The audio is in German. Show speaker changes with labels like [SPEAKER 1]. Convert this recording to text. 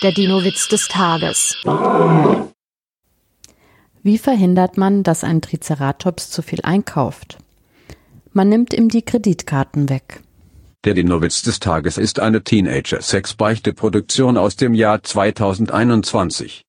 [SPEAKER 1] Der Dino-Witz des Tages.
[SPEAKER 2] Wie verhindert man, dass ein Triceratops zu viel einkauft? Man nimmt ihm die Kreditkarten weg.
[SPEAKER 3] Der Dino-Witz des Tages ist eine Teenager-Sex-Beichte-Produktion aus dem Jahr 2021.